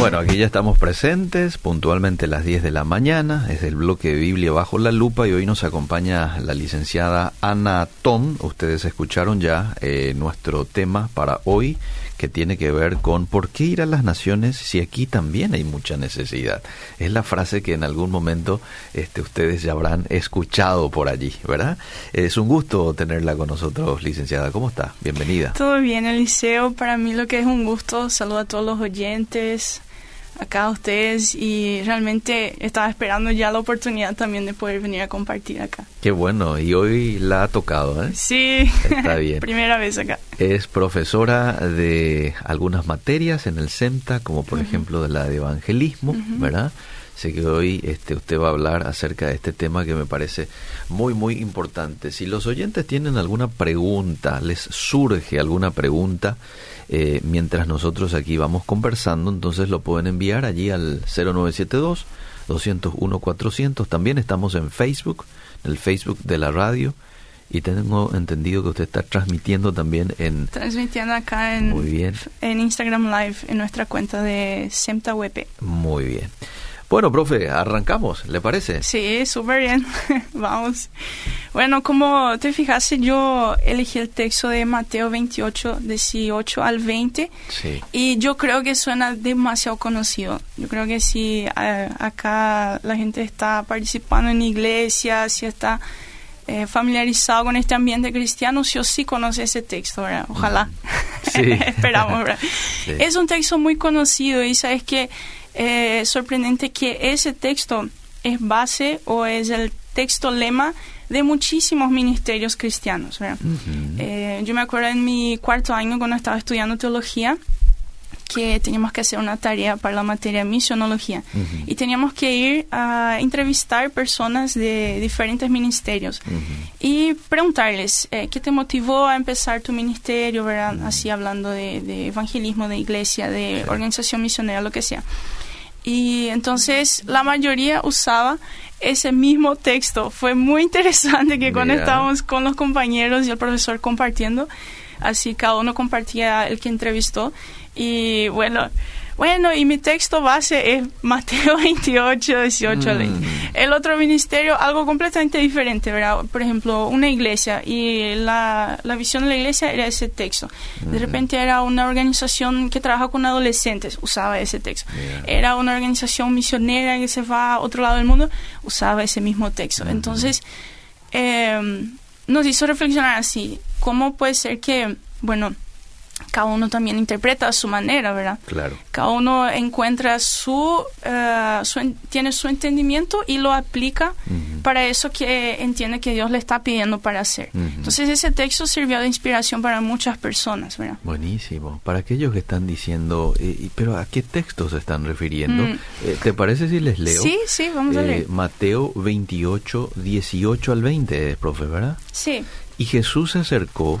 Bueno, aquí ya estamos presentes, puntualmente las 10 de la mañana, es el bloque de Biblia bajo la lupa y hoy nos acompaña la licenciada Ana Ton. Ustedes escucharon ya eh, nuestro tema para hoy que tiene que ver con por qué ir a las naciones si aquí también hay mucha necesidad. Es la frase que en algún momento este, ustedes ya habrán escuchado por allí, ¿verdad? Es un gusto tenerla con nosotros, licenciada. ¿Cómo está? Bienvenida. Todo bien, Eliseo. Para mí lo que es un gusto. Saludo a todos los oyentes acá a ustedes y realmente estaba esperando ya la oportunidad también de poder venir a compartir acá. Qué bueno, y hoy la ha tocado, ¿eh? Sí, está bien. Primera vez acá. Es profesora de algunas materias en el CEMTA, como por ejemplo de la de evangelismo, ¿verdad? Sé que hoy este, usted va a hablar acerca de este tema que me parece muy, muy importante. Si los oyentes tienen alguna pregunta, les surge alguna pregunta, eh, mientras nosotros aquí vamos conversando, entonces lo pueden enviar allí al 0972 201 400. También estamos en Facebook, en el Facebook de la radio. Y tengo entendido que usted está transmitiendo también en... Transmitiendo acá en, Muy bien. en Instagram Live, en nuestra cuenta de SEMTA-WP. Muy bien. Bueno, profe, arrancamos, ¿le parece? Sí, súper bien. Vamos. Bueno, como te fijaste, yo elegí el texto de Mateo 28, 18 al 20. Sí. Y yo creo que suena demasiado conocido. Yo creo que si eh, acá la gente está participando en iglesia, si está eh, familiarizado con este ambiente cristiano, sí o sí conoce ese texto, ¿verdad? Ojalá. Sí. Esperamos, ¿verdad? Sí. Es un texto muy conocido y sabes que eh, sorprendente que ese texto es base o es el texto lema de muchísimos ministerios cristianos. ¿verdad? Ujú. Eh, yo me acuerdo en mi cuarto año cuando estaba estudiando teología que teníamos que hacer una tarea para la materia misionología Ujú. y teníamos que ir a entrevistar personas de diferentes ministerios Ujú. y preguntarles eh, qué te motivó a empezar tu ministerio, ¿verdad? Así hablando de, de evangelismo, de iglesia, de organización misionera, lo que sea. Y entonces la mayoría usaba ese mismo texto. Fue muy interesante que cuando estábamos con los compañeros y el profesor compartiendo, así cada uno compartía el que entrevistó. Y bueno, bueno, y mi texto base es Mateo 28, 18 al 20. Mm. El otro ministerio, algo completamente diferente, ¿verdad? Por ejemplo, una iglesia y la, la visión de la iglesia era ese texto. De repente era una organización que trabaja con adolescentes, usaba ese texto. Era una organización misionera que se va a otro lado del mundo, usaba ese mismo texto. Entonces, eh, nos hizo reflexionar así, ¿cómo puede ser que, bueno, cada uno también interpreta a su manera, ¿verdad? Claro. Cada uno encuentra su, eh, su en- tiene su entendimiento y lo aplica Ujú. para eso que entiende que Dios le está pidiendo para hacer. Ujú. Entonces ese texto sirvió de inspiración para muchas personas, ¿verdad? Buenísimo. Para aquellos que están diciendo, eh, pero ¿a qué textos se están refiriendo? Mm. Eh, ¿Te parece si les leo? Sí, sí, vamos a Eh, leer. Mateo 28, 18 al 20, profe, ¿verdad? Sí, Y Jesús se acercó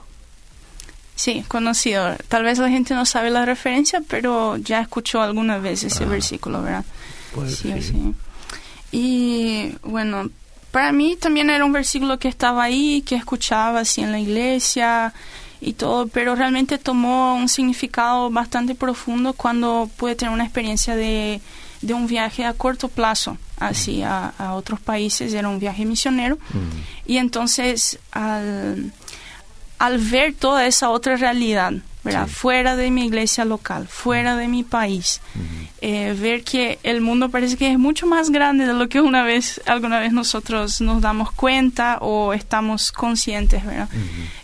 Sí, conocido. Tal vez la gente no sabe la referencia, pero ya escuchó alguna vez ese Ah. versículo, ¿verdad? Pues sí, sí. sí. Y bueno, para mí también era un versículo que estaba ahí, que escuchaba así en la iglesia y todo, pero realmente tomó un significado bastante profundo cuando pude tener una experiencia de, de un viaje a corto plazo, así a, a otros países, era un viaje misionero. Mm. Y entonces al, al ver toda esa otra realidad, ¿verdad? Sí. Fuera de mi iglesia local, fuera de mi país. Eh, ver que el mundo parece que es mucho más grande de lo que una vez, alguna vez nosotros nos damos cuenta o estamos conscientes, ¿verdad?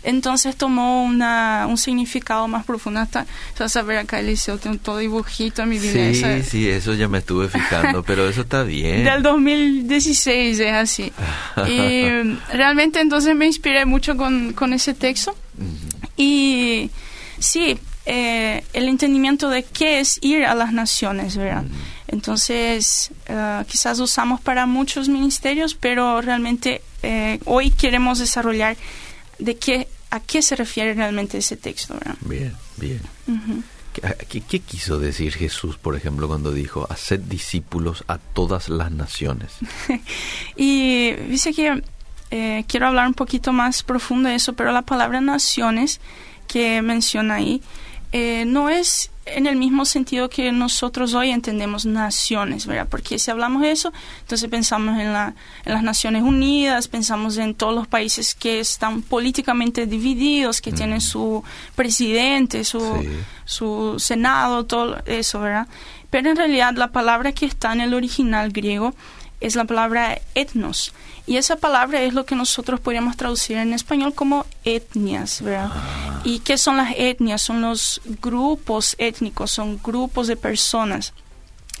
Entonces tomó una, un significado más profundo. Hasta, vas a ver acá, Eliseo, tengo todo dibujito en mi Biblia. Sí, esa- sí, eso ya me estuve fijando, pero eso está bien. Del 2016 es así. Y realmente entonces me inspiré mucho con, con ese texto. Ujú. Y sí, eh, el entendimiento de qué es ir a las naciones, ¿verdad? Entonces, eh, quizás usamos para muchos ministerios, pero realmente eh, hoy queremos desarrollar de qué, a qué se refiere realmente ese texto. Bien, bien. ¿Qué, ¿Qué, quiso decir Jesús, por ejemplo, cuando dijo, haced discípulos a todas las naciones? y dice que eh, quiero hablar un poquito más profundo de eso, pero la palabra naciones que menciona ahí eh, no es en el mismo sentido que nosotros hoy entendemos naciones, ¿verdad? Porque si hablamos de eso, entonces pensamos en, la, en las Naciones Unidas, pensamos en todos los países que están políticamente divididos, que tienen su presidente, su, su senado, todo eso, ¿verdad? Pero en realidad la palabra que está en el original griego es la palabra etnos. Y esa palabra es lo que nosotros podríamos traducir en español como etnias, ¿verdad? Ah. ¿Y qué son las etnias? Son los grupos étnicos, son grupos de personas.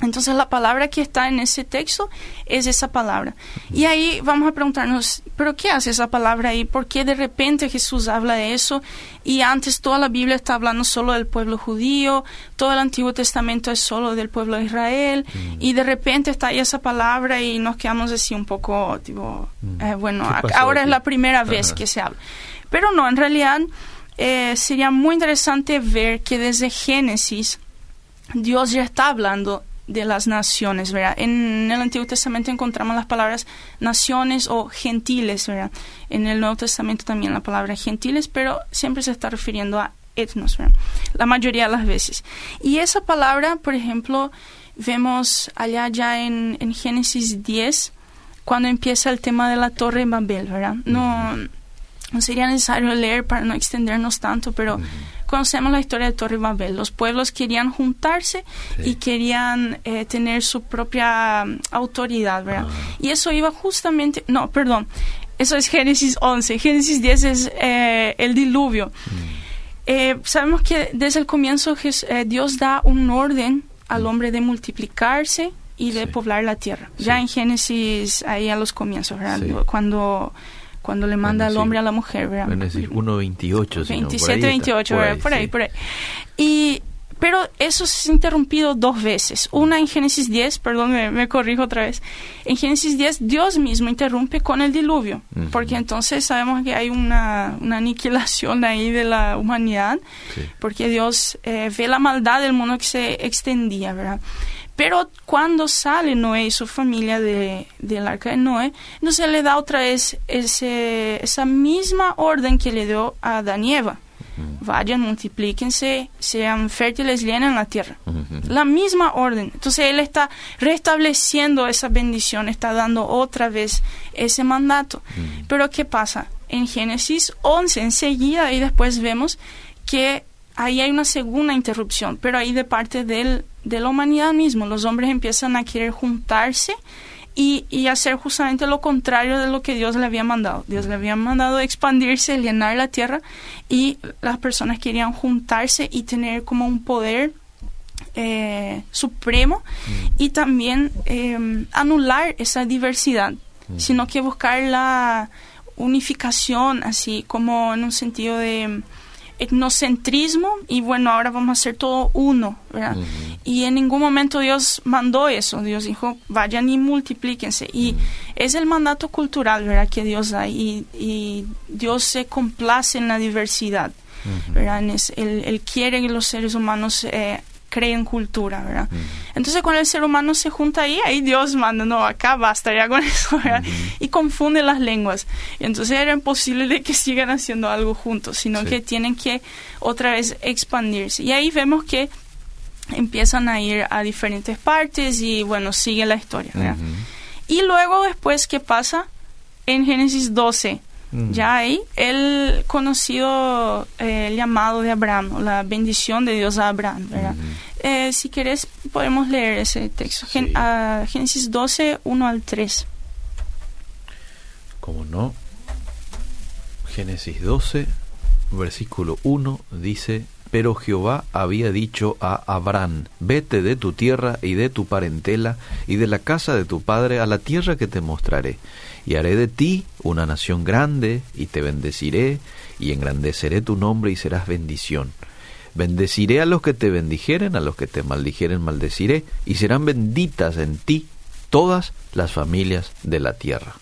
Entonces la palabra que está en ese texto es esa palabra. Y ahí vamos a preguntarnos, ¿pero qué hace esa palabra ahí? ¿Por qué de repente Jesús habla de eso? Y antes toda la Biblia está hablando solo del pueblo judío, todo el Antiguo Testamento es solo del pueblo de Israel, mm. y de repente está ahí esa palabra y nos quedamos así un poco, tipo, mm. eh, bueno, ahora es la primera vez que se habla. Pero no, en realidad eh, sería muy interesante ver que desde Génesis Dios ya está hablando de las naciones, ¿verdad? En el Antiguo Testamento encontramos las palabras naciones o gentiles, ¿verdad? En el Nuevo Testamento también la palabra gentiles, pero siempre se está refiriendo a etnos, ¿verdad? La mayoría de las veces. Y esa palabra, por ejemplo, vemos allá ya en, en Génesis 10, cuando empieza el tema de la Torre de Babel, ¿verdad? No, no sería necesario leer para no extendernos tanto, pero conocemos la historia de Torre Babel. Los pueblos querían juntarse y querían eh, tener su propia mm, autoridad, ¿verdad? Ah. Y eso iba justamente, no, perdón, eso es Génesis 11. Génesis 10 es eh, el diluvio. Mm. Eh, sabemos que desde el comienzo Dios da un orden al mm. hombre de multiplicarse y de poblar la tierra. Ya en Génesis, ahí a los comienzos, ¿verdad? Cuando cuando le manda al hombre a la mujer, ¿verdad? 1.28, 27, 28, por ahí, por ahí. Y, pero eso se ha interrumpido dos veces. Una en Génesis 10, perdón, me, corrijo otra vez. En Génesis 10, Dios mismo interrumpe con el diluvio, porque entonces sabemos que hay una, una aniquilación ahí de la humanidad, porque Dios eh, ve la maldad del mundo que se extendía, ¿verdad? Pero cuando sale Noé y su familia de, del arca de Noé, no se le da otra vez ese, esa misma orden que le dio a Adán y Eva. Vayan, multiplíquense, sean fértiles, llenen la tierra. La misma orden. Entonces él está restableciendo esa bendición, está dando otra vez ese mandato. Pero ¿qué pasa? En Génesis 11, enseguida, y después vemos que ahí hay una segunda interrupción, pero ahí de parte del de la humanidad mismo. Los hombres empiezan a querer juntarse y, y, hacer justamente lo contrario de lo que Dios le había mandado. Dios le había mandado expandirse, llenar la tierra y las personas querían juntarse y tener como un poder eh, supremo mm. y también em, anular esa diversidad, mm. sino que buscar la unificación, así como en un sentido de etnocentrismo y bueno, ahora vamos a ser todo uno, ¿verdad? Y en ningún momento Dios mandó eso, Dios dijo, vayan y multiplíquense. Y es el mandato cultural, ¿verdad? Que Dios da y, y Dios se complace en la diversidad, ¿verdad? él, él, quiere que los seres humanos eh, creen cultura, ¿verdad? Entonces cuando el ser humano se junta ahí, ahí Dios manda, no, acá basta ya con eso, ¿verdad? Y confunde las lenguas. Y entonces era imposible de que sigan haciendo algo juntos, sino que tienen que otra vez expandirse. Y ahí vemos que empiezan a ir a diferentes partes y bueno, sigue la historia, ¿verdad? Y luego después, ¿qué pasa? En Génesis 12, Mm. Ya ahí, el conocido eh, llamado de Abraham, la bendición de Dios a Abraham, ¿verdad? Eh, si quieres, podemos leer ese texto. Génesis 12, 1 al 3. ¿Cómo no? Génesis 12, versículo 1 dice, pero Jehová había dicho a Abraham, vete de tu tierra y de tu parentela y de la casa de tu padre a la tierra que te mostraré y haré de ti una nación grande, y te bendeciré, y engrandeceré tu nombre y serás bendición. Bendeciré a los que te bendijeren, a los que te maldijeren maldeciré, y serán benditas en ti todas las familias de la tierra.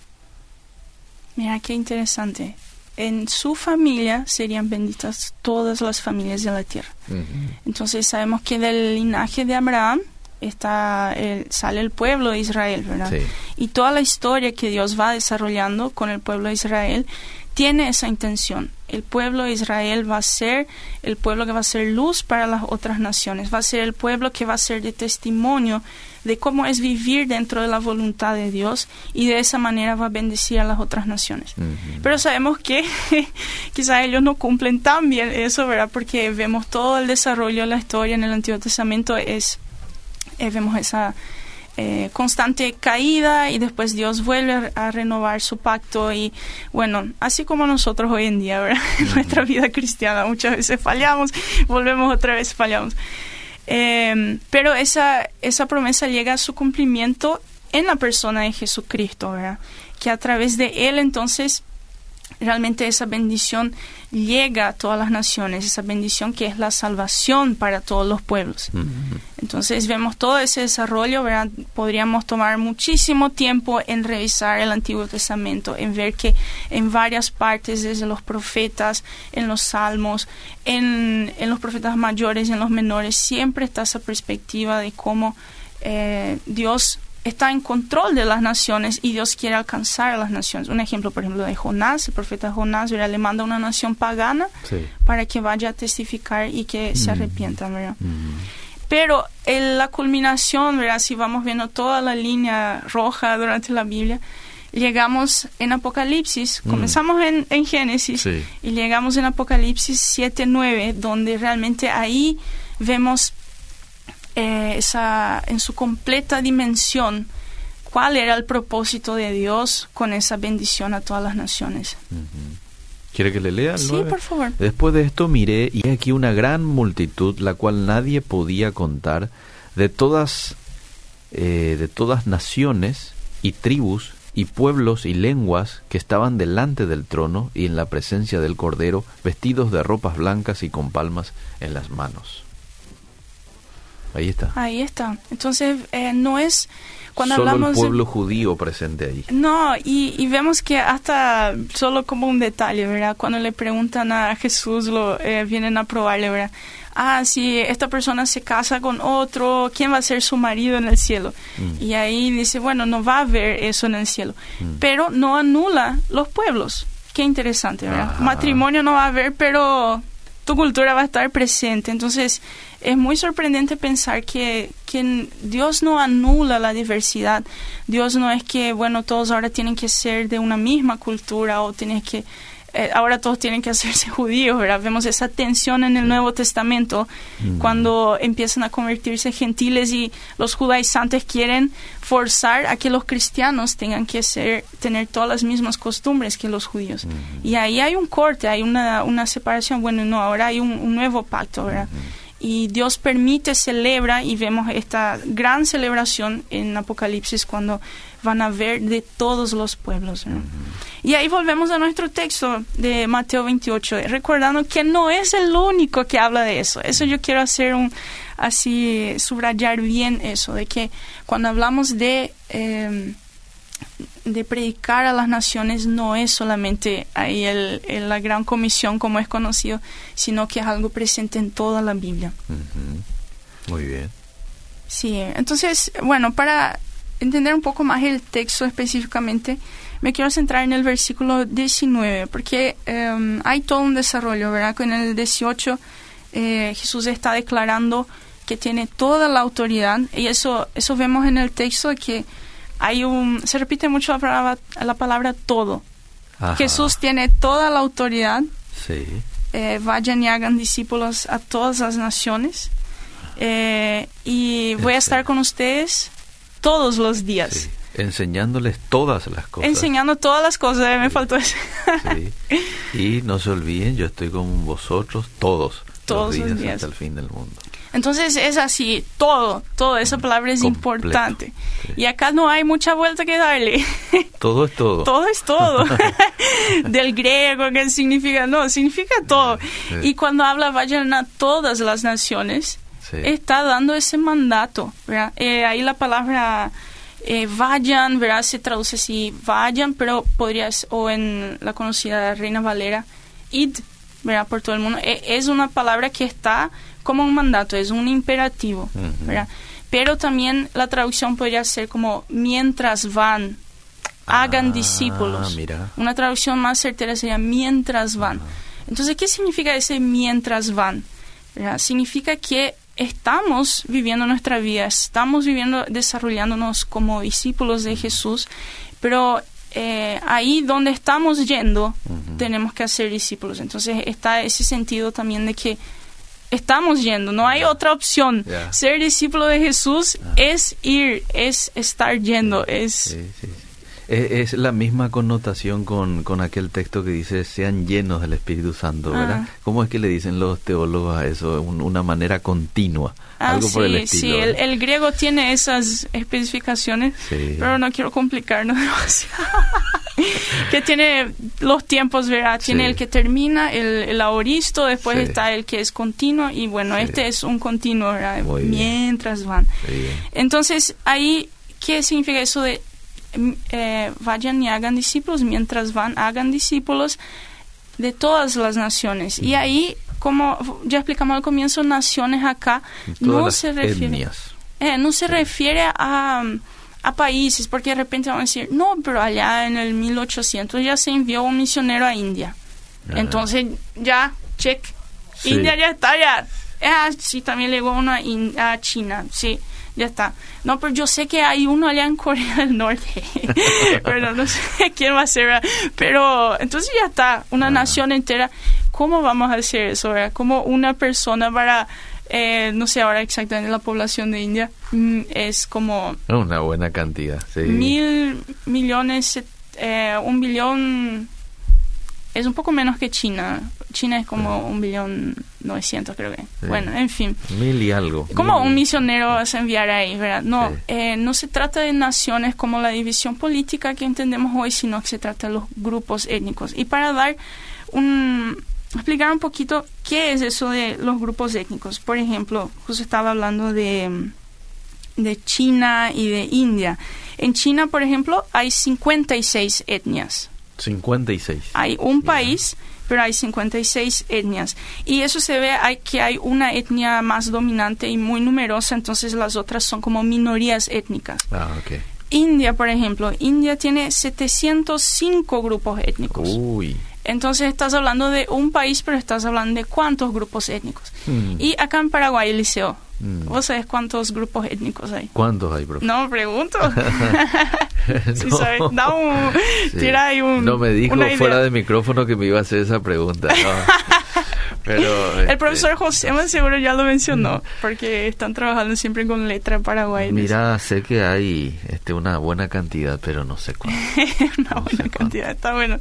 Mira qué interesante. En su familia serían benditas todas las familias de la tierra. Entonces sabemos que del linaje de Abraham está el, sale el pueblo de Israel, ¿verdad? Y toda la historia que Dios va desarrollando con el pueblo de Israel tiene esa intención. El pueblo de Israel va a ser el pueblo que va a ser luz para las otras naciones, va a ser el pueblo que va a ser de testimonio de cómo es vivir dentro de la voluntad de Dios y de esa manera va a bendecir a las otras naciones. Pero sabemos que quizás ellos no cumplen tan bien eso, ¿verdad? Porque vemos todo el desarrollo de la historia en el Antiguo Testamento es eh, vemos esa eh, constante caída y después Dios vuelve a renovar su pacto y bueno, así como nosotros hoy en día, ¿verdad? En nuestra vida cristiana muchas veces fallamos, volvemos otra vez, fallamos. Em, pero esa, esa promesa llega a su cumplimiento en la persona de Jesucristo, ¿verdad? Que a través de Él entonces realmente esa bendición llega a todas las naciones, esa bendición que es la salvación para todos los pueblos. Entonces vemos todo ese desarrollo, ¿verdad? podríamos tomar muchísimo tiempo en revisar el Antiguo Testamento, en ver que en varias partes, desde los profetas, en los salmos, en, en los profetas mayores y en los menores, siempre está esa perspectiva de cómo eh, Dios está en control de las naciones y Dios quiere alcanzar a las naciones. Un ejemplo, por ejemplo, de Jonás, el profeta Jonás, le manda a una nación pagana para que vaya a testificar y que se mm. arrepientan, ¿verdad? Mm. Pero en la culminación, ¿verdad? si vamos viendo toda la línea roja durante la Biblia, llegamos en Apocalipsis, mm. comenzamos en, en Génesis y llegamos en Apocalipsis 7, 9, donde realmente ahí vemos eh, esa, en su completa dimensión cuál era el propósito de Dios con esa bendición a todas las naciones. ¿Quiere que le lea? Sí, por favor. Después de esto miré y aquí una gran multitud, la cual nadie podía contar, de todas, eh, de todas naciones y tribus y pueblos y lenguas que estaban delante del trono y en la presencia del Cordero, vestidos de ropas blancas y con palmas en las manos. Ahí está. Ahí está. Entonces, eh, no es cuando solo hablamos... el pueblo judío presente ahí. No, y, vemos que hasta solo como un detalle, ¿verdad? Cuando le preguntan a Jesús, lo eh, vienen a probarle, ¿verdad? Ah, si esta persona se casa con otro, ¿quién va a ser su marido en el cielo? Mm. Y ahí dice, bueno, no va a haber eso en el cielo. Mm. Pero no anula los pueblos. Qué interesante, ¿verdad? Ah. Matrimonio no va a haber, pero tu cultura va a estar presente. Entonces, es muy sorprendente pensar que, que, Dios no anula la diversidad. Dios no es que, bueno, todos ahora tienen que ser de una misma cultura o tienes que eh, ahora todos tienen que hacerse judíos, ¿verdad? Vemos esa tensión en el Nuevo Testamento mm. cuando empiezan a convertirse gentiles y los judaizantes quieren forzar a que los cristianos tengan que ser, tener todas las mismas costumbres que los judíos. Mm. Y ahí hay un corte, hay una, una separación. Bueno, no, ahora hay un, nuevo pacto, ¿verdad? Mm y Dios permite, celebra y vemos esta gran celebración en Apocalipsis cuando van a ver de todos los pueblos. Y ahí volvemos a nuestro texto de Mateo 28, recordando que no es el único que habla de eso. Eso yo quiero hacer un, así, subrayar bien eso, de que cuando hablamos de... Eh, de predicar a las naciones no es solamente ahí el, la gran comisión como es conocido, sino que es algo presente en toda la Biblia. Muy bien. Sí, entonces, bueno, para entender un poco más el texto específicamente, me quiero centrar en el versículo 19, porque em, hay todo un desarrollo, ¿verdad? Que en el 18 eh, Jesús está declarando que tiene toda la autoridad, y eso, eso vemos en el texto que hay un, se repite mucho la palabra, la palabra todo. Jesús tiene toda la autoridad. Sí. Eh, vayan y hagan discípulos a todas las naciones. Eh, y voy a estar con ustedes todos los días. Enseñándoles todas las cosas. Enseñando todas las cosas, eh, me faltó eso. Y no se olviden, yo estoy con vosotros todos, todos los días. hasta el fin del mundo. Entonces es así, todo, todo, esa palabra es importante. Y acá no hay mucha vuelta que darle. Todo es todo. todo es todo. del griego, que significa, no, significa todo. Y cuando habla vayan a todas las naciones, está dando ese mandato. Eh, ahí la palabra eh, vayan, ¿verdad? Se traduce así, vayan, pero podrías, o en la conocida Reina Valera, id, ¿verdad? Por todo el mundo. E, es una palabra que está como un mandato, es un imperativo, ¿verdad? Pero también la traducción podría ser como mientras van, hagan ah, discípulos. Una traducción más certera sería mientras van. Entonces, ¿qué significa ese mientras van? Significa que estamos viviendo nuestra vida, estamos viviendo, desarrollándonos como discípulos de Jesús, pero eh, ahí donde estamos yendo tenemos que hacer discípulos. Entonces está ese sentido también de que estamos yendo, no hay otra opción. Ser discípulo de Jesús ah. es ir, es estar yendo, es... Es, la misma connotación con, con, aquel texto que dice sean llenos del Espíritu Santo, ¿verdad? Ah. ¿Cómo es que le dicen los teólogos a eso? una manera continua. Ah, algo sí, por el estilo. Sí, el, griego tiene esas especificaciones, pero no quiero complicarnos demasiado. que tiene los tiempos, ¿verdad? Tiene el que termina, el, el aoristo, después está el que es continuo, y bueno, este es un continuo, ¿verdad? Mientras van. Entonces, ahí, ¿qué significa eso de eh, vayan y hagan discípulos, mientras van, hagan discípulos de todas las naciones. Y ahí, como ya explicamos al comienzo, naciones acá no se refiere, eh, no se refiere a, a países, porque de repente van a decir, no, pero allá en el 1800 ya se envió un misionero a India. Entonces, ya, check. India ya está, ya. Ah, sí, también llegó uno a, a China, sí ya está. No, pero yo sé que hay uno allá en Corea del Norte, pero no sé quién va a ser. Pero entonces ya está, una nación entera. ¿Cómo vamos a hacer eso? ¿verdad? ¿Cómo una persona para, eh, no sé ahora exactamente la población de India, mm, es como... Una buena cantidad, sí. Mil millones, eh, un billón, es un poco menos que China, China es como un billón novecientos, creo que. Bueno, en fin. Mil y algo. Como un misionero se enviara ahí, ¿verdad? No, eh, no se trata de naciones como la división política que entendemos hoy, sino que se trata de los grupos étnicos. Y para dar un explicar un poquito qué es eso de los grupos étnicos. Por ejemplo, justo estaba hablando de, de China y de India. En China, por ejemplo, hay 56 etnias. 56. Hay un país pero hay 56 etnias. Y eso se ve hay, que hay una etnia más dominante y muy numerosa, entonces las otras son como minorías étnicas. Ah, okay. India, por ejemplo, India tiene 705 grupos étnicos. Uy. Entonces estás hablando de un país, pero estás hablando de cuántos grupos étnicos. Hmm. Y acá en Paraguay, Eliseo, mm. ¿vos sabés cuántos grupos étnicos hay? ¿Cuántos hay, profe? No, pregunto. no. sabes, da un, tira ahí un, no me dijo fuera de micrófono que me iba a hacer esa pregunta. Pero, el profesor este, José más seguro ya lo mencionó, porque están trabajando siempre con letra paraguay. Mira, sé que hay este, una buena cantidad, pero no sé cuánto. una buena cantidad, está bueno.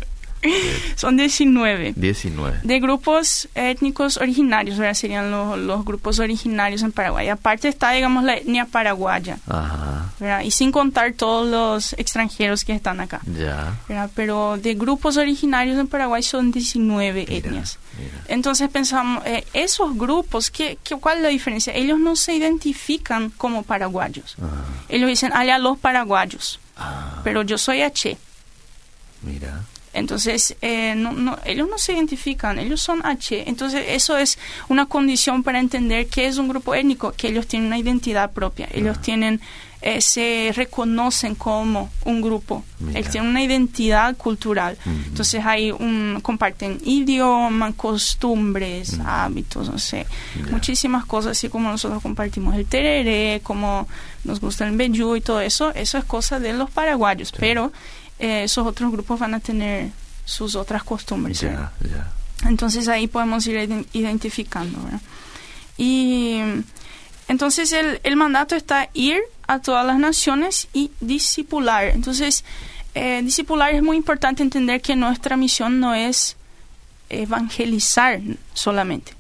Son 19. 19. De grupos étnicos originarios, ¿verdad? Serían los, grupos originarios en Paraguay. Aparte está, digamos, la etnia paraguaya. Ajá. ¿verdad? Y sin contar todos los extranjeros que están acá. Ya. ¿verdad? Pero de grupos originarios en Paraguay son 19 etnias. Entonces pensamos, eh, esos grupos, ¿qué, qué, cuál es la diferencia? Ellos no se identifican como paraguayos. Ellos dicen, allá los paraguayos. Ah. Pero yo soy H. Mira. Entonces, eh, no, ellos no se identifican, ellos son H. Entonces, eso es una condición para entender qué es un grupo étnico, que ellos tienen una identidad propia, ellos tienen, eh, se reconocen como un grupo, ellos tienen una identidad cultural. Entonces, hay un, comparten idioma, costumbres, hábitos, no sé, muchísimas cosas, así como nosotros compartimos el tereré, como nos gusta el bejú y todo eso, eso es cosa de los paraguayos, pero eh, esos otros grupos van a tener sus otras costumbres. Entonces ahí podemos ir identificando. Y entonces el, el, mandato está ir a todas las naciones y discipular. Entonces, eh, discipular es muy importante entender que nuestra misión no es evangelizar solamente.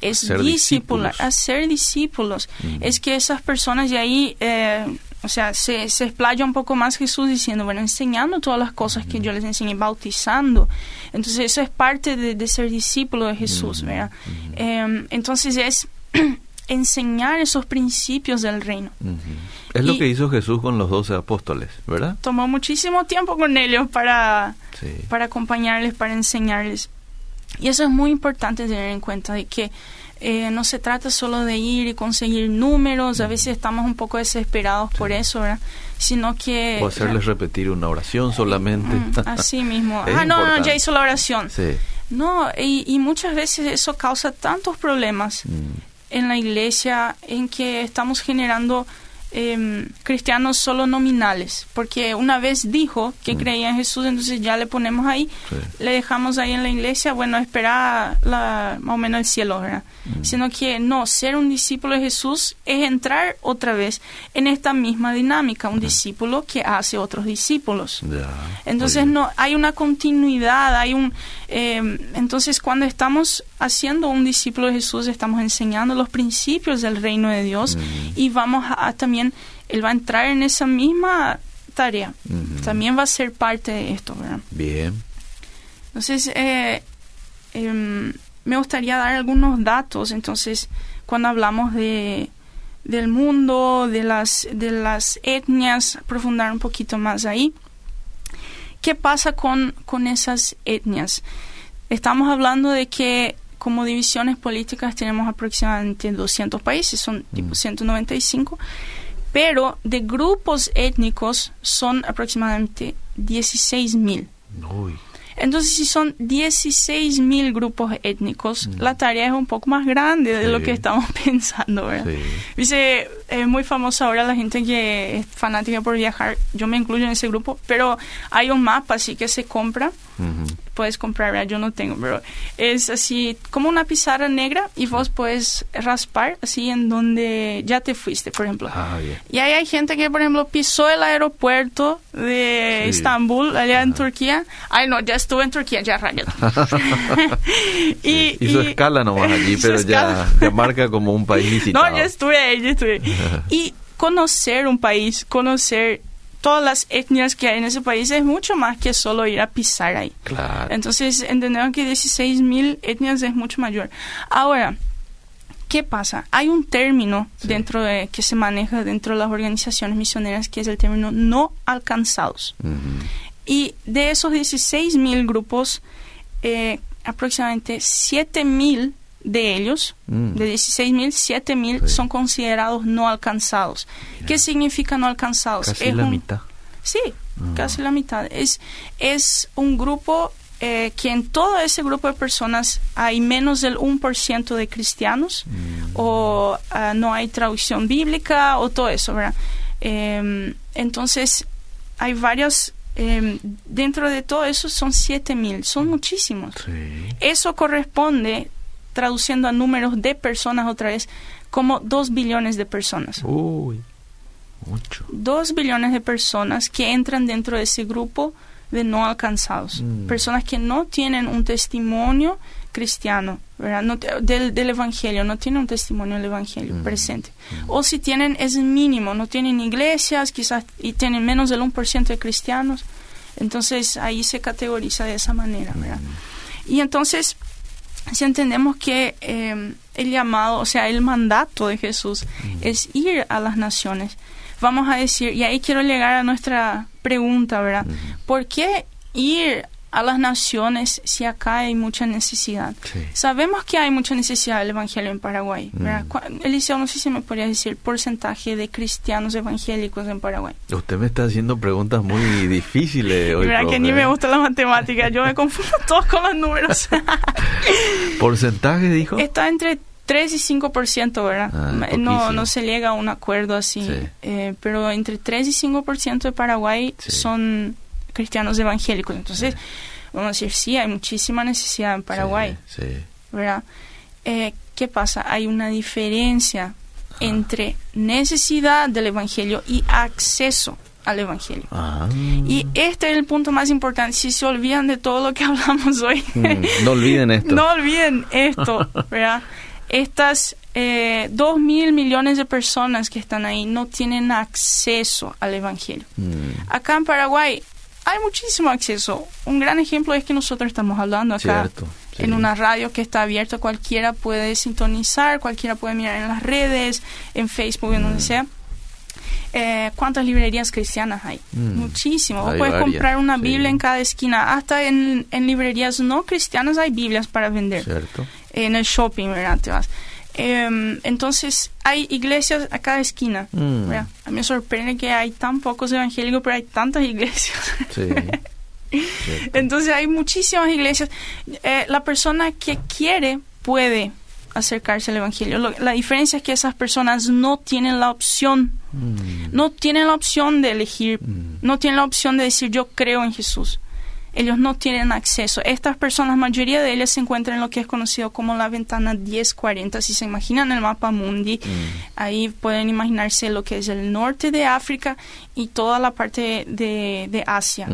Es discipular, hacer discípulos. Es que esas personas, y ahí eh, o sea, se, se explaya un poco más Jesús diciendo, bueno, enseñando todas las cosas que yo les enseñé, bautizando. Entonces, eso es parte de, ser discípulo de Jesús, ¿verdad? Em, entonces, es enseñar esos principios del reino. Es lo que hizo Jesús con los doce apóstoles, ¿verdad? Tomó muchísimo tiempo con ellos para, para acompañarles, para enseñarles. Y eso es muy importante tener en cuenta, de que eh, no se trata solo de ir y conseguir números, a veces estamos un poco desesperados por eso, ¿verdad? Sino que... O hacerles repetir una oración solamente. Así mismo. ah, no, no, ya hizo la oración. Sí. No, y, muchas veces eso causa tantos problemas mm. en la iglesia en que estamos generando eh, cristianos solo nominales, porque una vez dijo que mm. creía en Jesús, entonces ya le ponemos ahí, le dejamos ahí en la iglesia, bueno, espera la, más o menos el cielo, ¿verdad? Mm. Sino que no, ser un discípulo de Jesús es entrar otra vez en esta misma dinámica, un mm. discípulo que hace otros discípulos. Entonces no hay una continuidad, hay un eh, entonces cuando estamos haciendo un discípulo de Jesús, estamos enseñando los principios del reino de Dios y vamos a, también, Él va a entrar en esa misma tarea. También va a ser parte de esto, ¿verdad? Bien. Entonces, eh, em, me gustaría dar algunos datos. Entonces, cuando hablamos de del mundo, de las, de las etnias, profundar un poquito más ahí. ¿Qué pasa con, con esas etnias? Estamos hablando de que como divisiones políticas tenemos aproximadamente 200 países, son tipo 195, mm. Pero de grupos étnicos son aproximadamente 16 mil. Entonces, si son 16 mil grupos étnicos, mm. la tarea es un poco más grande de lo que estamos pensando, ¿verdad? Dice, es muy famosa ahora la gente que es fanática por viajar, yo me incluyo en ese grupo, pero hay un mapa así que se compra puedes comprar, yo no tengo, pero es así como una pizarra negra y vos puedes raspar así en donde ya te fuiste, por ejemplo. Ah, y ahí hay gente que, por ejemplo, pisó el aeropuerto de Estambul, allá en Turquía. Ay, no, ya estuve en Turquía, ya rayado. y, Hizo escala nomás allí, pero ya, ya, marca como un país visitado. No, ya estuve ahí, ya estuve. Y conocer un país, conocer todas las etnias que hay en ese país es mucho más que solo ir a pisar ahí. Entonces, entendemos que 16.000 etnias es mucho mayor. Ahora, ¿qué pasa? Hay un término dentro de que se maneja dentro de las organizaciones misioneras que es el término no alcanzados. Y de esos 16.000 grupos, eh, aproximadamente 7.000 de ellos, mm. de 16.000, 7.000 son considerados no alcanzados. ¿Qué significa no alcanzados? Casi la mitad. Sí, ah. casi la mitad. Es, es un grupo eh, que en todo ese grupo de personas hay menos del 1% de cristianos mm. o ah, no hay traducción bíblica o todo eso, ¿verdad? Em, entonces, hay varios em, dentro de todo eso son 7.000, son muchísimos. Eso corresponde traduciendo a números de personas otra vez, como dos billones de personas. Uy, mucho. Dos billones de personas que entran dentro de ese grupo de no alcanzados. Mm. Personas que no tienen un testimonio cristiano, ¿verdad? del, del, Evangelio, no tienen un testimonio del Evangelio mm. presente. Mm. O si tienen, es mínimo, no tienen iglesias, quizás, y tienen menos del 1% de cristianos. Entonces ahí se categoriza de esa manera, ¿verdad? Y entonces si entendemos que eh, el llamado, o sea, el mandato de Jesús es ir a las naciones, vamos a decir, y ahí quiero llegar a nuestra pregunta, ¿verdad? ¿Por qué ir a las naciones si acá hay mucha necesidad. Sabemos que hay mucha necesidad del Evangelio en Paraguay. Mm. Eliseo, no sé si me podría decir el porcentaje de cristianos evangélicos en Paraguay. Usted me está haciendo preguntas muy difíciles hoy. Mira que ni me gusta la matemática, yo me confundo todos con los números. ¿Porcentaje dijo? Está entre 3 y 5%, ¿verdad? Ah, no, no se llega a un acuerdo así, eh, pero entre 3 y 5% de Paraguay son cristianos evangélicos. Entonces, vamos a decir, sí, hay muchísima necesidad en Paraguay. Sí, ¿Verdad? Eh, ¿Qué pasa? Hay una diferencia entre necesidad del evangelio y acceso al evangelio. Ah. Y este es el punto más importante. Si se olvidan de todo lo que hablamos hoy, mm, no olviden esto. no olviden esto, ¿verdad? Estas eh, dos mil millones de personas que están ahí no tienen acceso al Evangelio. Mm. Acá en Paraguay hay muchísimo acceso. Un gran ejemplo es que nosotros estamos hablando acá Cierto, sí. en una radio que está abierta, cualquiera puede sintonizar, cualquiera puede mirar en las redes, en Facebook, en Mm. donde sea. Eh, ¿Cuántas librerías cristianas hay? Mm. Muchísimo. Vos Hay puedes varias, comprar una sí. Biblia en cada esquina. Hasta en, en librerías no cristianas hay Biblias para vender ¿Cierto? en el shopping, ¿verdad? Te vas. Em, entonces, hay iglesias a cada esquina. Mm. A mí me sorprende que hay tan pocos evangélicos, pero hay tantas iglesias. Sí. Entonces, hay muchísimas iglesias. Eh, la persona que quiere puede acercarse al evangelio. Lo- la diferencia es que esas personas no tienen la opción, Mm. no tienen la opción de elegir, Mm. no tienen la opción de decir yo creo en Jesús. Ellos no tienen acceso. Estas personas, la mayoría de ellas se encuentran en lo que es conocido como la ventana 1040. Si se imaginan el mapa mundi, Mm. ahí pueden imaginarse lo que es el norte de África y toda la parte de, de Asia.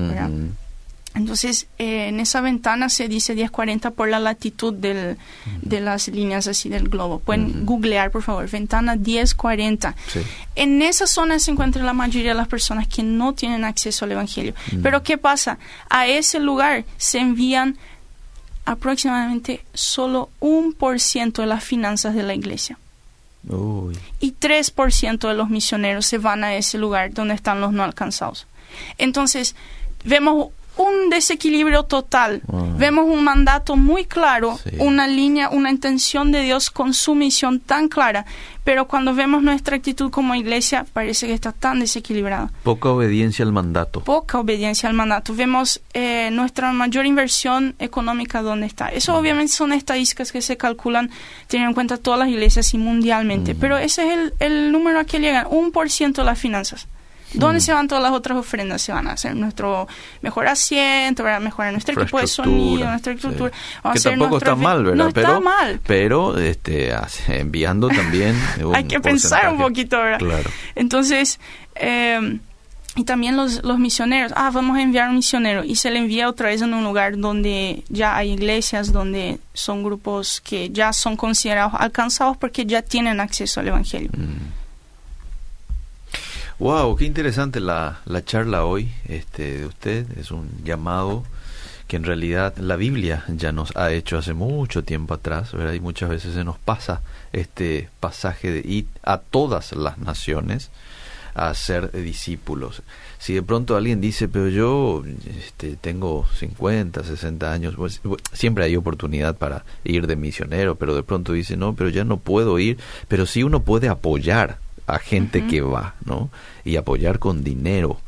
Entonces, eh, en esa ventana se dice 1040 por la latitud del, de las líneas así del globo. Pueden googlear, por favor, ventana 1040. Sí. En esa zona se encuentra la mayoría de las personas que no tienen acceso al Evangelio. Mm. Pero ¿qué pasa? A ese lugar se envían aproximadamente solo un por ciento de las finanzas de la iglesia. Uy. Y 3% de los misioneros se van a ese lugar donde están los no alcanzados. Entonces, vemos un desequilibrio total. Ah. Vemos un mandato muy claro, Sí. una línea, una intención de Dios con su misión tan clara. Pero cuando vemos nuestra actitud como iglesia, parece que está tan desequilibrada. Poca obediencia al mandato. Poca obediencia al mandato. Vemos eh, nuestra mayor inversión económica dónde está. Eso obviamente son estadísticas que se calculan teniendo en cuenta todas las iglesias y mundialmente. Mm. Pero ese es el, el número a que llegan, un por ciento de las finanzas. ¿Dónde Mm. se van todas las otras ofrendas? Se van a hacer nuestro mejor asiento, ¿verdad? mejorar nuestro equipo de sonido, nuestra estructura. sí. Vamos a que hacer tampoco está mal, ¿verdad? No pero, está mal. Pero este, enviando también. un Hay que pensar un poquito, ¿verdad? Claro. Entonces, eh, y también los, los misioneros, ah, vamos a enviar un misionero y se le envía otra vez en un lugar donde ya hay iglesias, donde son grupos que ya son considerados alcanzados porque ya tienen acceso al Evangelio. Wow, qué interesante la, la charla hoy este, de usted. Es un llamado que en realidad la Biblia ya nos ha hecho hace mucho tiempo atrás, ¿verdad? Y muchas veces se nos pasa este pasaje de ir a todas las naciones a ser discípulos. Si de pronto alguien dice, pero yo este, tengo 50, 60 años, pues, siempre hay oportunidad para ir de misionero, pero de pronto dice, no, pero ya no puedo ir, pero sí uno puede apoyar a gente que va, ¿no? Y apoyar con dinero,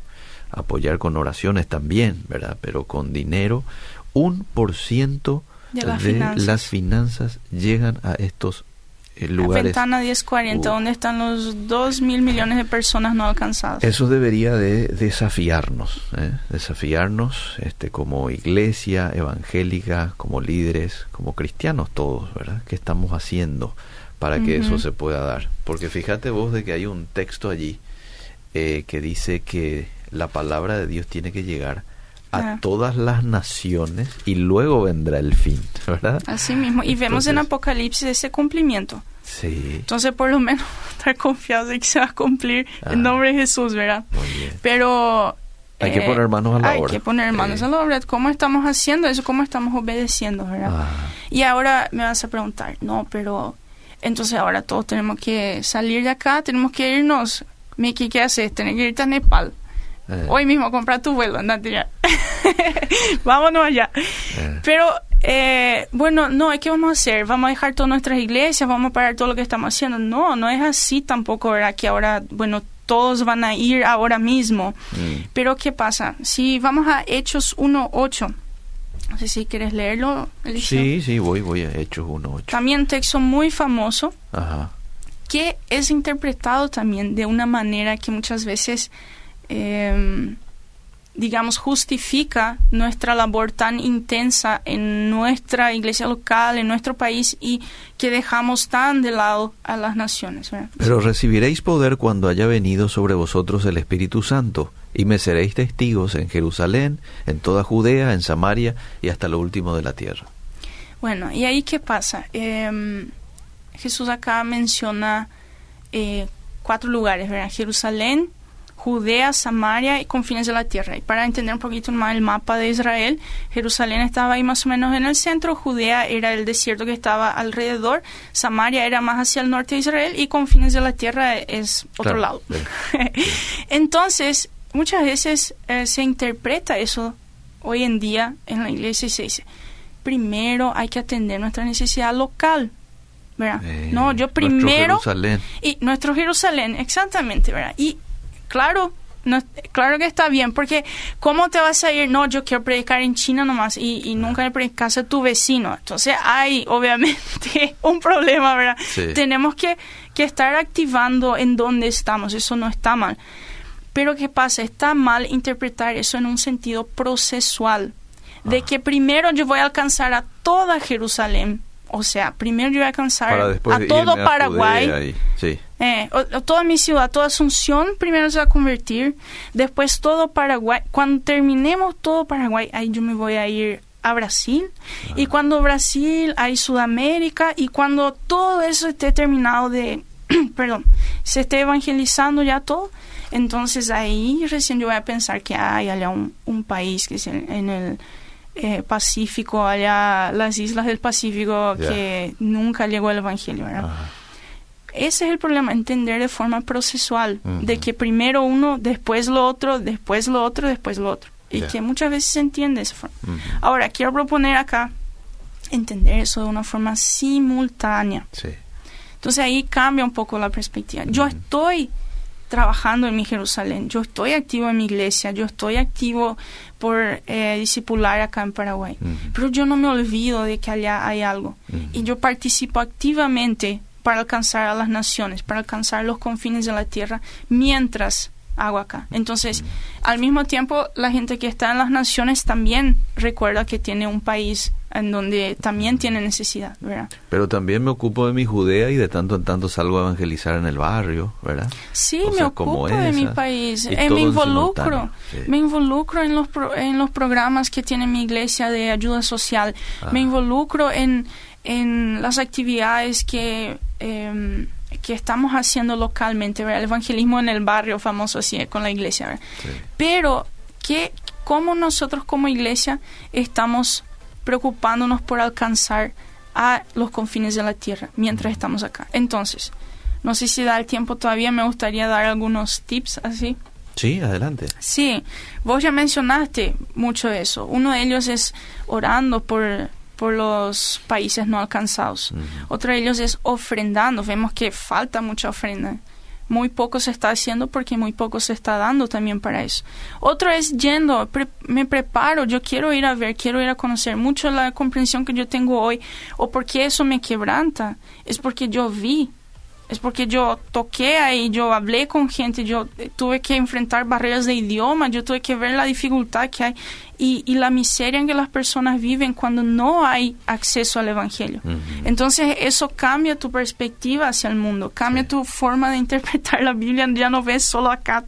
apoyar con oraciones también, ¿verdad? Pero con dinero, un por ciento De las de finanzas. las finanzas llegan a estos eh, La lugares. Ventana 1040, Uh. donde están los 2 mil millones de personas no alcanzadas. Eso debería de desafiarnos, ¿eh? desafiarnos este, como iglesia evangélica, como líderes, como cristianos todos, ¿verdad? ¿Qué estamos haciendo para que eso se pueda dar? Porque fíjate vos de que hay un texto allí eh, que dice que la palabra de Dios tiene que llegar a Ah. todas las naciones y luego vendrá el fin, ¿verdad? Así mismo. Y vemos en Apocalipsis ese cumplimiento. Sí, Entonces, por lo menos, estar confiados de que se va a cumplir Ah. en nombre de Jesús, ¿verdad? muy bien. Pero... Hay que eh, poner manos a la hay obra. que poner manos a la obra. ¿Cómo estamos haciendo eso? ¿Cómo estamos obedeciendo, verdad? Ah, Y ahora me vas a preguntar, no, pero... Entonces ahora todos tenemos que salir de acá, tenemos que irnos. Miki, ¿qué haces? Tienes que irte a Nepal. eh, Hoy mismo comprar tu vuelo, andate ya. Vámonos allá. eh, Pero, eh, bueno, no, ¿qué vamos a hacer? ¿Vamos a dejar todas nuestras iglesias? ¿Vamos a parar todo lo que estamos haciendo? No, no es así tampoco, ¿verdad? Que ahora, bueno, todos van a ir ahora mismo. mm, Pero, ¿qué pasa? Si vamos a Hechos 1.8, no sé si quieres leerlo, Eliseo. Sí, sí, voy, voy a Hechos 1.8. También un texto muy famoso Ajá. que es interpretado también de una manera que muchas veces, eh, digamos, justifica nuestra labor tan intensa en nuestra iglesia local, en nuestro país y que dejamos tan de lado a las naciones. ¿verdad? Pero recibiréis poder cuando haya venido sobre vosotros el Espíritu Santo, y me seréis testigos en Jerusalén, en toda Judea, en Samaria y hasta lo último de la tierra. Bueno, ¿y ahí qué pasa? Eh, Jesús acá menciona eh, cuatro lugares, ¿verdad? Jerusalén, Judea, Samaria y confines de la tierra. Y para entender un poquito más el mapa de Israel, Jerusalén estaba ahí más o menos en el centro, Judea era el desierto que estaba alrededor, Samaria era más hacia el norte de Israel y confines de la tierra es otro lado. Entonces, muchas veces eh, se interpreta eso hoy en día en la iglesia y se dice, primero hay que atender nuestra necesidad local. ¿verdad? Eh, no, yo primero... Nuestro Jerusalén. Y nuestro Jerusalén, exactamente, ¿verdad? Y claro, no, claro que está bien, porque ¿cómo te vas a ir? No, yo quiero predicar en China nomás y, y nunca le predicas a tu vecino. Entonces hay obviamente un problema, ¿verdad? Tenemos que, que estar activando en donde estamos, eso no está mal. Pero ¿qué pasa? Está mal interpretar eso en un sentido procesual, de ah. que primero yo voy a alcanzar a toda Jerusalén, o sea, primero yo voy a alcanzar a todo Paraguay, eh, toda mi ciudad, toda Asunción, primero se va a convertir, después todo Paraguay. Cuando terminemos todo Paraguay, ahí yo me voy a ir a Brasil, y cuando Brasil, hay Sudamérica, y cuando todo eso esté terminado de, perdón, se esté evangelizando ya todo, entonces ahí recién yo voy a pensar que hay allá un, un país que es en, el eh, Pacífico, allá las islas del Pacífico, que nunca llegó el Evangelio, ¿verdad? Ese es el problema, entender de forma procesual, de que primero uno, después lo otro, después lo otro, después lo otro. Y que muchas veces se entiende de esa forma. Ahora, quiero proponer acá entender eso de una forma simultánea. Entonces ahí cambia un poco la perspectiva. Yo estoy trabajando en mi Jerusalén. Yo estoy activo en mi iglesia, yo estoy activo por eh, discipular acá en Paraguay. Pero yo no me olvido de que allá hay algo. Y yo participo activamente para alcanzar a las naciones, para alcanzar los confines de la tierra, mientras hago acá. Entonces, al mismo tiempo, la gente que está en las naciones también recuerda que tiene un país en donde también tiene necesidad, ¿verdad? Pero también me ocupo de mi Judea y de tanto en tanto salgo a evangelizar en el barrio, ¿verdad? Sí, me ocupo de mi país, eh, me involucro, me involucro en los en los programas que tiene mi iglesia de ayuda social, me ah. involucro en en las actividades que em, que estamos haciendo localmente, ¿verdad? el evangelismo en el barrio famoso así con la iglesia, pero que cómo nosotros como iglesia estamos preocupándonos por alcanzar a los confines de la tierra mientras estamos acá. Entonces, no sé si da el tiempo todavía, me gustaría dar algunos tips así. Sí, adelante. Sí, vos ya mencionaste mucho eso. Uno de ellos es orando por, por los países no alcanzados. Otro de ellos es ofrendando. Vemos que falta mucha ofrenda muy poco se está haciendo porque muy poco se está dando también para eso. Otro es yendo, me preparo, yo quiero ir a ver, quiero ir a conocer. Mucho la comprensión que yo tengo hoy, o porque eso me quebranta, es porque yo vi, es porque yo toqué ahí, yo hablé con gente, yo tuve que enfrentar barreras de idioma, yo tuve que ver la dificultad que hay y, y la miseria en que las personas viven cuando no hay acceso al Evangelio. Entonces eso cambia tu perspectiva hacia el mundo, cambia tu forma de interpretar la Biblia, ya no ves solo acá,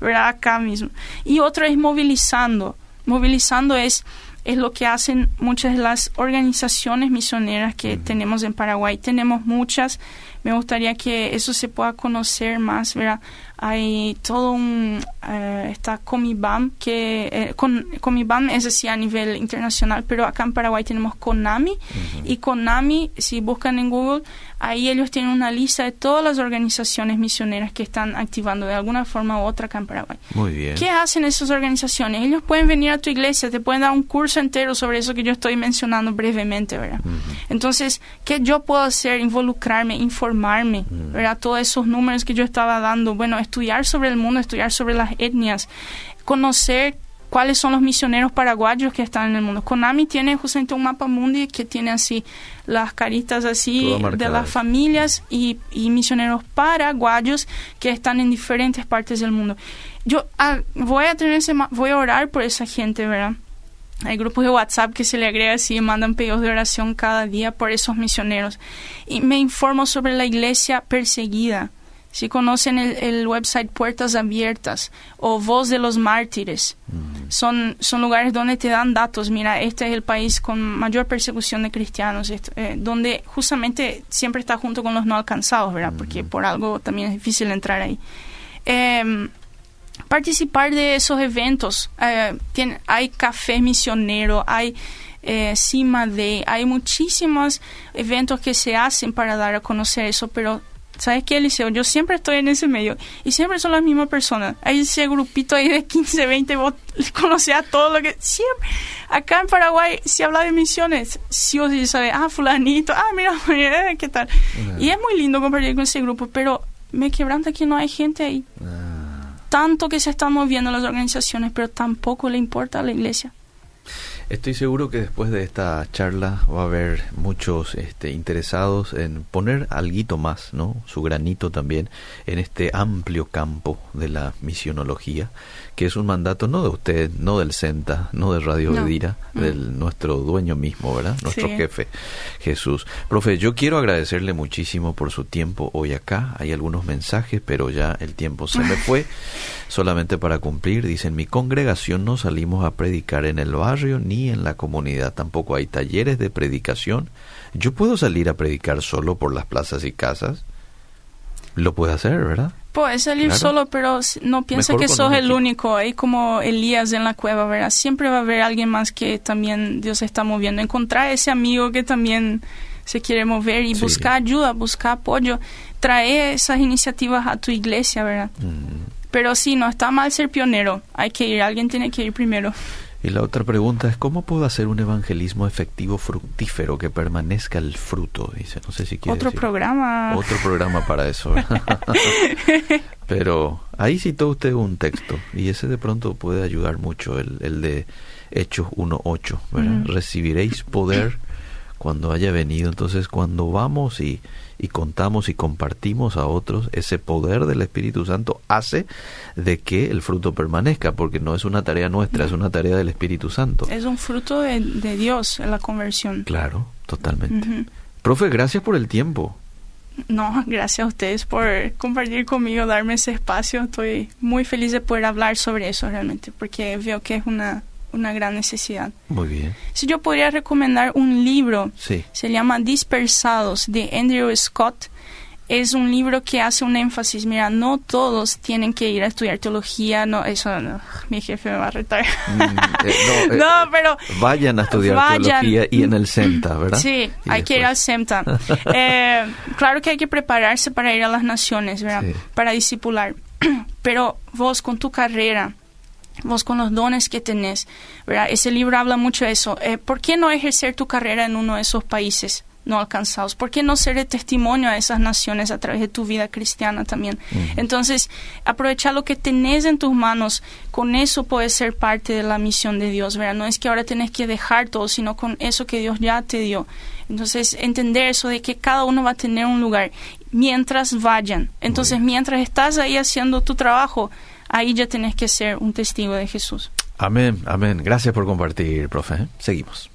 ¿verdad? acá mismo. Y otro es movilizando. Movilizando es es lo que hacen muchas de las organizaciones misioneras que tenemos en Paraguay. Tenemos muchas me gustaría que eso se pueda conocer más, ¿verdad? Hay todo un, eh, está Comibam, que eh, con, Comibam es así a nivel internacional, pero acá en Paraguay tenemos Konami, y Konami, si buscan en Google, ahí ellos tienen una lista de todas las organizaciones misioneras que están activando de alguna forma u otra acá en Paraguay. Muy bien. ¿Qué hacen esas organizaciones? Ellos pueden venir a tu iglesia, te pueden dar un curso entero sobre eso que yo estoy mencionando brevemente, ¿verdad? Entonces, ¿qué yo puedo hacer? Involucrarme, informar informarme, mm. Todos esos números que yo estaba dando, bueno, estudiar sobre el mundo, estudiar sobre las etnias, conocer cuáles son los misioneros paraguayos que están en el mundo. Konami tiene justamente un mapa mundi que tiene así las caritas así de las familias y, misioneros paraguayos que están en diferentes partes del mundo. Yo ah, voy a tener ese, voy a orar por esa gente, ¿verdad? Hay grupos de WhatsApp que se le agrega así y mandan pedidos de oración cada día por esos misioneros. Y me informo sobre la iglesia perseguida. si conocen el, website Puertas Abiertas o Voz de los Mártires, mm. son, son lugares donde te dan datos. Mira, este es el país con mayor persecución de cristianos, eh, donde justamente siempre está junto con los no alcanzados, ¿verdad? Porque mm. por algo también es difícil entrar ahí. Em, participar de esos eventos. Eh, hay café misionero, hay eh, cima de, hay muchísimos eventos que se hacen para dar a conocer eso, pero ¿sabes qué, Eliseo? Yo siempre estoy en ese medio y siempre son las mismas personas. Hay ese grupito ahí de 15, 20, vos conoces a todo lo que... Siempre. Acá en Paraguay, si habla de misiones, sí o sí sabe, ah, fulanito, ah, mira, ¿qué tal? Y es muy lindo compartir con ese grupo, pero me quebranta que no hay gente ahí. Ah. Tanto que se están moviendo las organizaciones, pero tampoco le importa a la iglesia. Estoy seguro que después de esta charla va a haber muchos este, interesados en poner algo más, ¿no? Su granito también en este amplio campo de la misionología, que es un mandato no de usted, no del CENTA, no de Radio no. Bedira, mm. del nuestro dueño mismo, ¿verdad? Nuestro jefe, Jesús. Profe, yo quiero agradecerle muchísimo por su tiempo hoy acá. Hay algunos mensajes, pero ya el tiempo se me fue. Solamente para cumplir, dicen, mi congregación no salimos a predicar en el barrio ni en la comunidad, tampoco hay talleres de predicación. Yo puedo salir a predicar solo por las plazas y casas. Lo puede hacer, ¿verdad? Puede salir solo, pero no piensa que sos el único. Hay como Elías en la cueva, ¿verdad? Siempre va a haber alguien más que también Dios está moviendo. Encontrar ese amigo que también se quiere mover y buscar ayuda, buscar apoyo. Trae esas iniciativas a tu iglesia, ¿verdad? Mm. Pero sí, no está mal ser pionero. Hay que ir, alguien tiene que ir primero. Y la otra pregunta es, ¿cómo puedo hacer un evangelismo efectivo, fructífero, que permanezca el fruto? Dice, no sé si quiere Otro programa. Otro programa para eso. Pero ahí citó usted un texto y ese de pronto puede ayudar mucho, el, el de Hechos 1.8, ¿verdad? Recibiréis poder cuando haya venido. Entonces, cuando vamos y y contamos y compartimos a otros, ese poder del Espíritu Santo hace de que el fruto permanezca, porque no es una tarea nuestra, es una tarea del Espíritu Santo. Es un fruto de, Dios en la conversión. Claro, totalmente. Profe, gracias por el tiempo. No, gracias a ustedes por compartir conmigo, darme ese espacio. Estoy muy feliz de poder hablar sobre eso realmente, porque veo que es una una gran necesidad. Muy bien. Si yo podría recomendar un libro, se llama Dispersados de Andrew Scott. Es un libro que hace un énfasis, mira, no todos tienen que ir a estudiar teología, no, eso mi jefe me va a retar. Mm, eh, no, eh, pero... Vayan a estudiar teología y en el CEMTA, ¿verdad? Sí, hay que ir al CEMTA. Eh, claro que hay que prepararse para ir a las naciones, ¿verdad? Para discipular. Pero vos con tu carrera, vos con los dones que tenés, ¿verdad? Ese libro habla mucho de eso. Eh, ¿Por qué no ejercer tu carrera en uno de esos países no alcanzados? ¿Por qué no ser de testimonio a esas naciones a través de tu vida cristiana también? Entonces, aprovechar lo que tenés en tus manos, con eso puedes ser parte de la misión de Dios, ¿verdad? No es que ahora tenés que dejar todo, sino con eso que Dios ya te dio. Entonces, entender eso de que cada uno va a tener un lugar mientras vayan. Entonces, mientras estás ahí haciendo tu trabajo, ahí ya tenés que ser un testigo de Jesús. Amén, amén. Gracias por compartir, profe. Seguimos.